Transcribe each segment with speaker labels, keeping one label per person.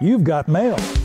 Speaker 1: You've got mail.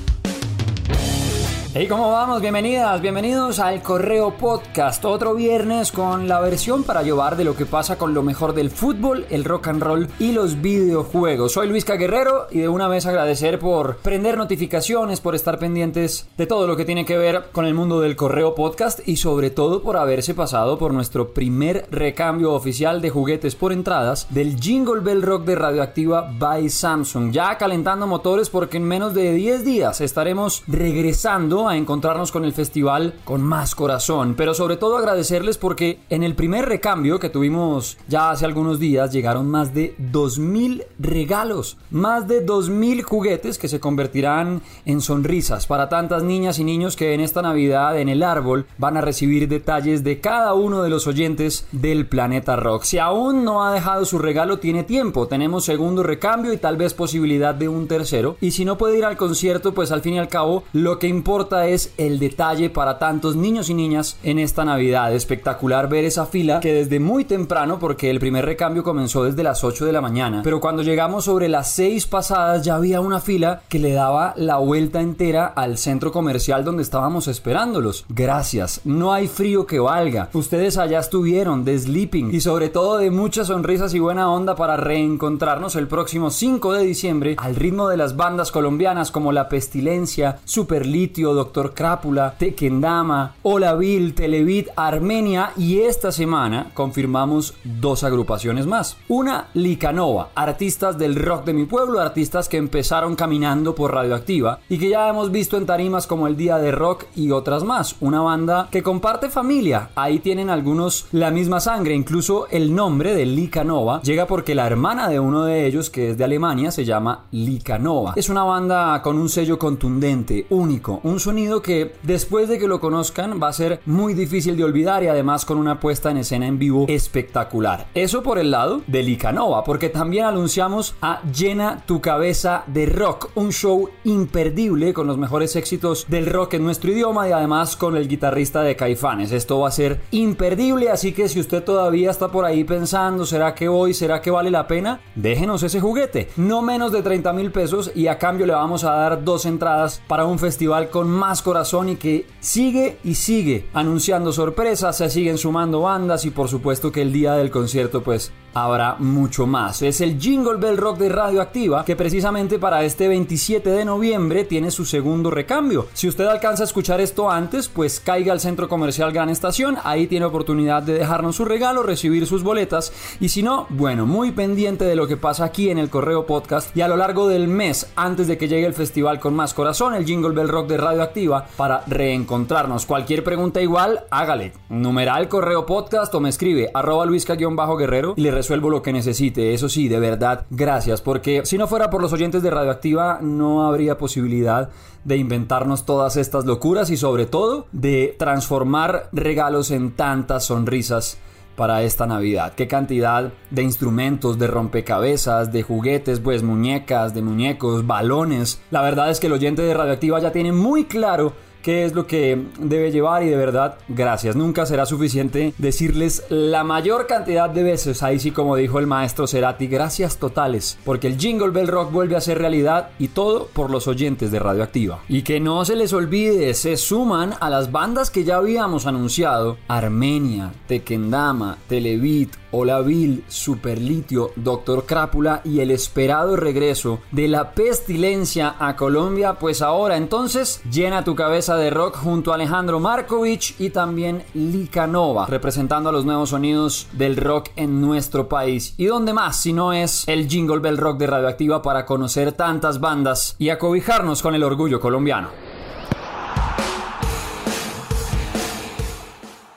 Speaker 2: Hey, ¿cómo vamos? Bienvenidas, bienvenidos al Correo Podcast. Otro viernes con la versión para llevar de lo que pasa con lo mejor del fútbol, el rock and roll y los videojuegos. Soy Luis Guerrero y de una vez agradecer por prender notificaciones, por estar pendientes de todo lo que tiene que ver con el mundo del Correo Podcast y sobre todo por haberse pasado por nuestro primer recambio oficial de juguetes por entradas del Jingle Bell Rock de Radioactiva by Samsung. Ya calentando motores porque en menos de 10 días estaremos regresando a encontrarnos con el festival con más corazón, pero sobre todo agradecerles porque en el primer recambio que tuvimos ya hace algunos días llegaron más de 2.000 regalos, más de 2.000 juguetes que se convertirán en sonrisas para tantas niñas y niños que en esta Navidad en el árbol van a recibir detalles de cada uno de los oyentes del planeta rock. Si aún no ha dejado su regalo, tiene tiempo, tenemos segundo recambio y tal vez posibilidad de un tercero, y si no puede ir al concierto, pues al fin y al cabo lo que importa es el detalle para tantos niños y niñas en esta Navidad. Espectacular ver esa fila que desde muy temprano, porque el primer recambio comenzó desde las 8 de la mañana, pero cuando llegamos sobre las 6 pasadas ya había una fila que le daba la vuelta entera al centro comercial donde estábamos esperándolos. Gracias, no hay frío que valga. Ustedes allá estuvieron de sleeping y sobre todo de muchas sonrisas y buena onda para reencontrarnos el próximo 5 de diciembre al ritmo de las bandas colombianas como La Pestilencia, Superlitio, Doctor Crápula, Tequendama, Olavil, Televit, Armenia y esta semana confirmamos dos agrupaciones más. Una, Licanova, artistas del rock de mi pueblo, artistas que empezaron caminando por Radioactiva y que ya hemos visto en tarimas como el Día de Rock y otras más. Una banda que comparte familia, ahí tienen algunos la misma sangre, incluso el nombre de Licanova llega porque la hermana de uno de ellos, que es de Alemania, se llama Licanova. Es una banda con un sello contundente, único, un sonido que después de que lo conozcan va a ser muy difícil de olvidar y además con una puesta en escena en vivo espectacular. Eso por el lado de Licanova, porque también anunciamos a Llena tu cabeza de rock, un show imperdible con los mejores éxitos del rock en nuestro idioma y además con el guitarrista de Caifanes. Esto va a ser imperdible, así que si usted todavía está por ahí pensando, ¿será que hoy? ¿Será que vale la pena? Déjenos ese juguete, no menos de 30 mil pesos y a cambio le vamos a dar dos entradas para un festival con más corazón y que sigue y sigue anunciando sorpresas, se siguen sumando bandas y por supuesto que el día del concierto pues habrá mucho más. Es el Jingle Bell Rock de Radioactiva que precisamente para este 27 de noviembre tiene su segundo recambio. Si usted alcanza a escuchar esto antes, pues caiga al centro comercial Gran Estación, ahí tiene oportunidad de dejarnos su regalo, recibir sus boletas y si no, bueno, muy pendiente de lo que pasa aquí en el Correo Podcast y a lo largo del mes antes de que llegue el festival con más corazón, el Jingle Bell Rock de Radioactiva para reencontrarnos. Cualquier pregunta igual, hágale. Numeral Correo Podcast o me escribe arroba luisca-guerrero y le resuelvo lo que necesite. Eso sí, de verdad, gracias, porque si no fuera por los oyentes de Radioactiva, no habría posibilidad de inventarnos todas estas locuras y sobre todo de transformar regalos en tantas sonrisas para esta Navidad. Qué cantidad de instrumentos, de rompecabezas, de juguetes, pues muñecas, de muñecos, balones. La verdad es que el oyente de Radioactiva ya tiene muy claro qué es lo que debe llevar y de verdad, gracias. Nunca será suficiente decirles la mayor cantidad de veces, ahí sí como dijo el maestro Cerati, gracias totales, porque el Jingle Bell Rock vuelve a ser realidad y todo por los oyentes de Radioactiva. Y que no se les olvide, se suman a las bandas que ya habíamos anunciado, Armenia, Tequendama, Televit, Olavil, Superlitio, Doctor Crápula y el esperado regreso de la pestilencia a Colombia, pues ahora entonces llena tu cabeza de rock junto a Alejandro Markovich y también Licanova, representando a los nuevos sonidos del rock en nuestro país. ¿Y dónde más si no es el Jingle Bell Rock de Radioactiva para conocer tantas bandas y acobijarnos con el orgullo colombiano?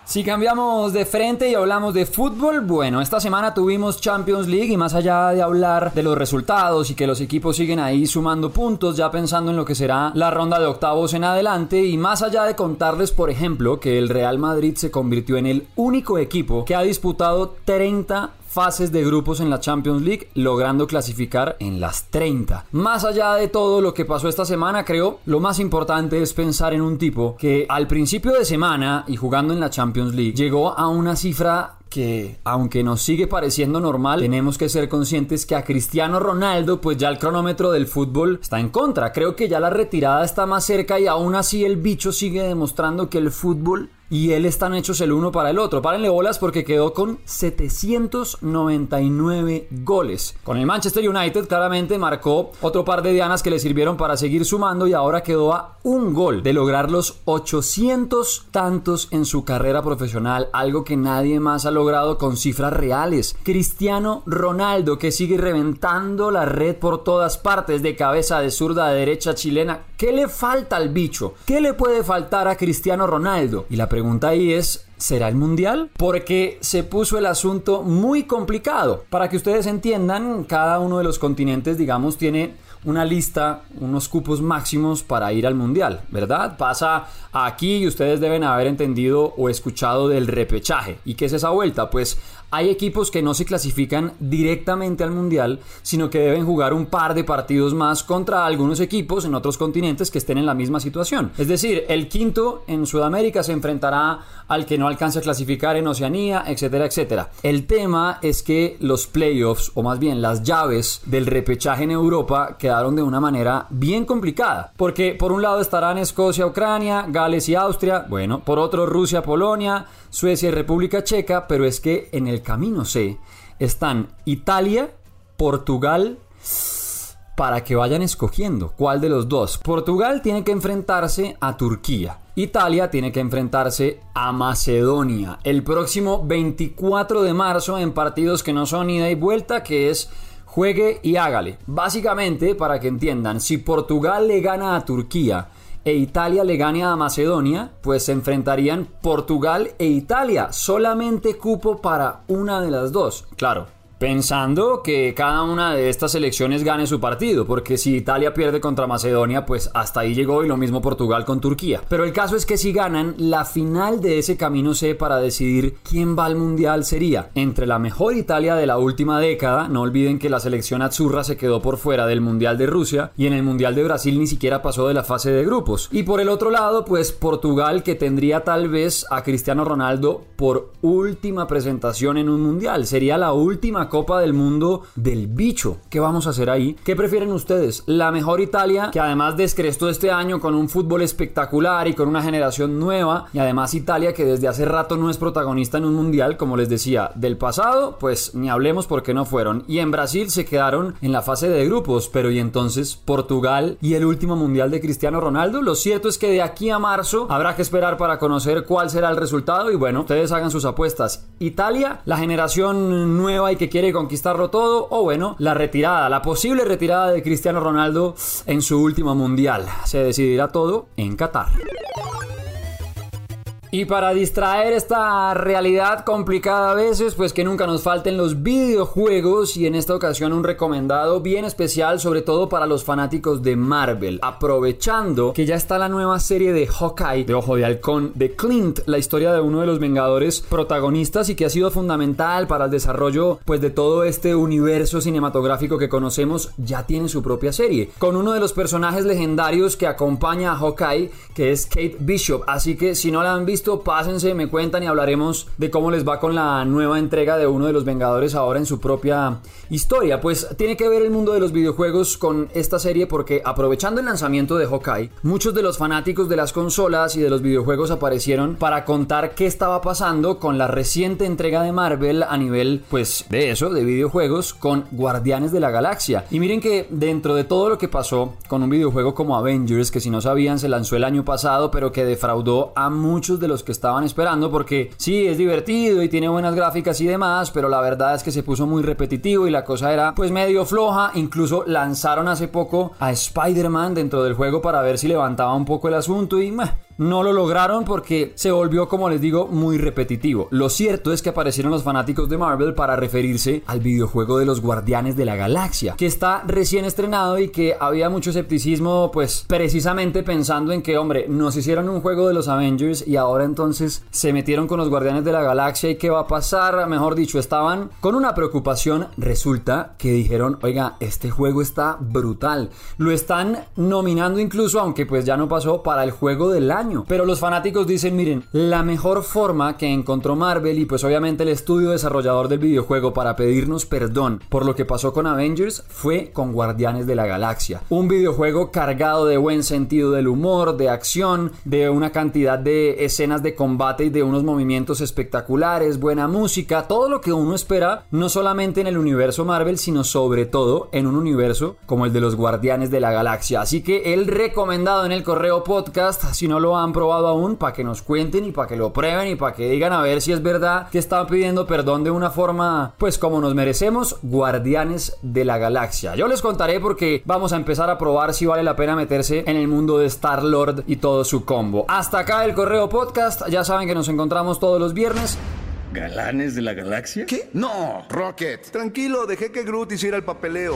Speaker 2: Si cambiamos de frente y hablamos de fútbol, bueno, esta semana tuvimos Champions League y más allá de hablar de los resultados y que los equipos siguen ahí sumando puntos, ya pensando en lo que será la ronda de octavos en adelante y más allá de contarles, por ejemplo, que el Real Madrid se convirtió en el único equipo que ha disputado 30 fases de grupos en la Champions League, logrando clasificar en las 30. Más allá de todo lo que pasó esta semana, creo, lo más importante es pensar en un tipo que al principio de semana y jugando en la Champions League llegó a una cifra que aunque nos sigue pareciendo normal, tenemos que ser conscientes que a Cristiano Ronaldo pues ya el cronómetro del fútbol está en contra. Creo que ya la retirada está más cerca y aún así el bicho sigue demostrando que el fútbol y él están hechos el uno para el otro. Párenle bolas porque quedó con 799 goles. Con el Manchester United claramente marcó otro par de dianas que le sirvieron para seguir sumando y ahora quedó a un gol de lograr los 800 tantos en su carrera profesional, algo que nadie más ha logrado con cifras reales. Cristiano Ronaldo que sigue reventando la red por todas partes, de cabeza, de zurda, de derecha chilena. ¿Qué le falta al bicho? ¿Qué le puede faltar a Cristiano Ronaldo? Y la pregunta ahí es, ¿será el Mundial? Porque se puso el asunto muy complicado. Para que ustedes entiendan, cada uno de los continentes, digamos, tiene una lista, unos cupos máximos para ir al mundial, ¿verdad? Pasa aquí y ustedes deben haber entendido o escuchado del repechaje. ¿Y qué es esa vuelta? Pues hay equipos que no se clasifican directamente al mundial, sino que deben jugar un par de partidos más contra algunos equipos en otros continentes que estén en la misma situación. Es decir, el quinto en Sudamérica se enfrentará al que no alcance a clasificar en Oceanía, etcétera, etcétera. El tema es que los playoffs, o más bien las llaves del repechaje en Europa, quedaron de una manera bien complicada. Porque por un lado estarán Escocia, Ucrania, Gales y Austria, bueno, por otro Rusia, Polonia, Suecia y República Checa, pero es que en el camino C están Italia, Portugal, para que vayan escogiendo cuál de los dos. Portugal tiene que enfrentarse a Turquía. Italia tiene que enfrentarse a Macedonia el próximo 24 de marzo en partidos que no son ida y vuelta, que es juegue y hágale. Básicamente, para que entiendan, si Portugal le gana a Turquía e Italia le gane a Macedonia, pues se enfrentarían Portugal e Italia. Solamente cupo para una de las dos. Claro, Pensando que cada una de estas selecciones gane su partido, porque si Italia pierde contra Macedonia, pues hasta ahí llegó y lo mismo Portugal con Turquía. Pero el caso es que si ganan, la final de ese camino C para decidir quién va al Mundial sería entre la mejor Italia de la última década, no olviden que la selección azurra se quedó por fuera del Mundial de Rusia y en el Mundial de Brasil ni siquiera pasó de la fase de grupos. Y por el otro lado, pues Portugal que tendría tal vez a Cristiano Ronaldo por última presentación en un Mundial, sería la última Copa del Mundo del bicho. ¿Qué vamos a hacer ahí? ¿Qué prefieren ustedes? La mejor Italia, que además descrestó este año con un fútbol espectacular y con una generación nueva, y además Italia que desde hace rato no es protagonista en un mundial, como les decía, del pasado, pues ni hablemos porque no fueron. Y en Brasil se quedaron en la fase de grupos, pero y entonces Portugal y el último mundial de Cristiano Ronaldo. Lo cierto es que de aquí a marzo habrá que esperar para conocer cuál será el resultado y bueno, ustedes hagan sus apuestas. Italia, la generación nueva y que quiere conquistarlo todo, o bueno, la retirada, la posible retirada de Cristiano Ronaldo en su último mundial. Se decidirá todo en Qatar. Y para distraer esta realidad complicada a veces, pues que nunca nos falten los videojuegos y en esta ocasión un recomendado bien especial, sobre todo para los fanáticos de Marvel, aprovechando que ya está la nueva serie de Hawkeye, de Ojo de Halcón, de Clint, la historia de uno de los Vengadores protagonistas y que ha sido fundamental para el desarrollo pues de todo este universo cinematográfico que conocemos, ya tiene su propia serie, con uno de los personajes legendarios que acompaña a Hawkeye, que es Kate Bishop, así que si no la han visto, pásense, me cuentan y hablaremos de cómo les va con la nueva entrega de uno de los Vengadores ahora en su propia historia. Pues tiene que ver el mundo de los videojuegos con esta serie porque aprovechando el lanzamiento de Hawkeye, muchos de los fanáticos de las consolas y de los videojuegos aparecieron para contar qué estaba pasando con la reciente entrega de Marvel a nivel, pues, de eso, de videojuegos, con Guardianes de la Galaxia. Y miren que dentro de todo lo que pasó con un videojuego como Avengers, que si no sabían se lanzó el año pasado, pero que defraudó a muchos de los que estaban esperando porque sí, es divertido y tiene buenas gráficas y demás, pero la verdad es que se puso muy repetitivo y la cosa era pues medio floja. Incluso lanzaron hace poco a Spider-Man dentro del juego para ver si levantaba un poco el asunto y meh, no lo lograron porque se volvió, como les digo, muy repetitivo. Lo cierto es que aparecieron los fanáticos de Marvel para referirse al videojuego de los Guardianes de la Galaxia, que está recién estrenado y que había mucho escepticismo, pues precisamente pensando en que, hombre, nos hicieron un juego de los Avengers y ahora entonces se metieron con los Guardianes de la Galaxia y qué va a pasar, mejor dicho, estaban con una preocupación. Resulta que dijeron, oiga, este juego está brutal. Lo están nominando incluso, aunque pues ya no pasó, para el juego del año Pero los fanáticos dicen, miren, la mejor forma que encontró Marvel y pues obviamente el estudio desarrollador del videojuego para pedirnos perdón por lo que pasó con Avengers fue con Guardianes de la Galaxia. Un videojuego cargado de buen sentido del humor, de acción, de una cantidad de escenas de combate y de unos movimientos espectaculares, buena música, todo lo que uno espera no solamente en el universo Marvel, sino sobre todo en un universo como el de los Guardianes de la Galaxia. Así que el recomendado en el correo podcast, si no lo han probado aún, para que nos cuenten y para que lo prueben y para que digan a ver si es verdad que están pidiendo perdón de una forma, pues como nos merecemos, Guardianes de la Galaxia. Yo les contaré porque vamos a empezar a probar si vale la pena meterse en el mundo de Star Lord y todo su combo. Hasta acá el correo podcast, ya saben que nos encontramos todos los viernes.
Speaker 1: ¿Galanes de la galaxia?
Speaker 3: ¿Qué? No, Rocket. Tranquilo, dejé que Groot hiciera el papeleo.